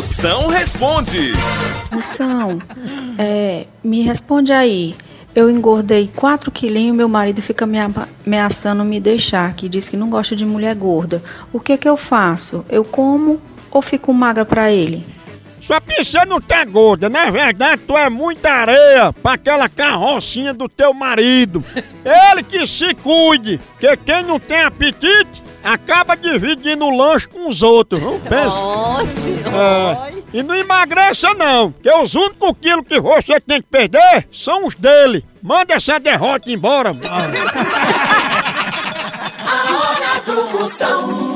Moção responde. Moção, é, me responde aí. Eu engordei 4 quilinhos, meu marido fica me ameaçando me deixar, que diz que não gosta de mulher gorda. O que que eu faço? Eu como ou fico magra pra ele? Que você não tá gorda, na verdade tu é muita areia pra aquela carrocinha do teu marido. Ele que se cuide, que quem não tem apetite acaba dividindo o lanche com os outros, não pensa? É, e não emagreça não, que os únicos quilos que você tem que perder são os dele. Manda essa derrota embora. A hora do moção.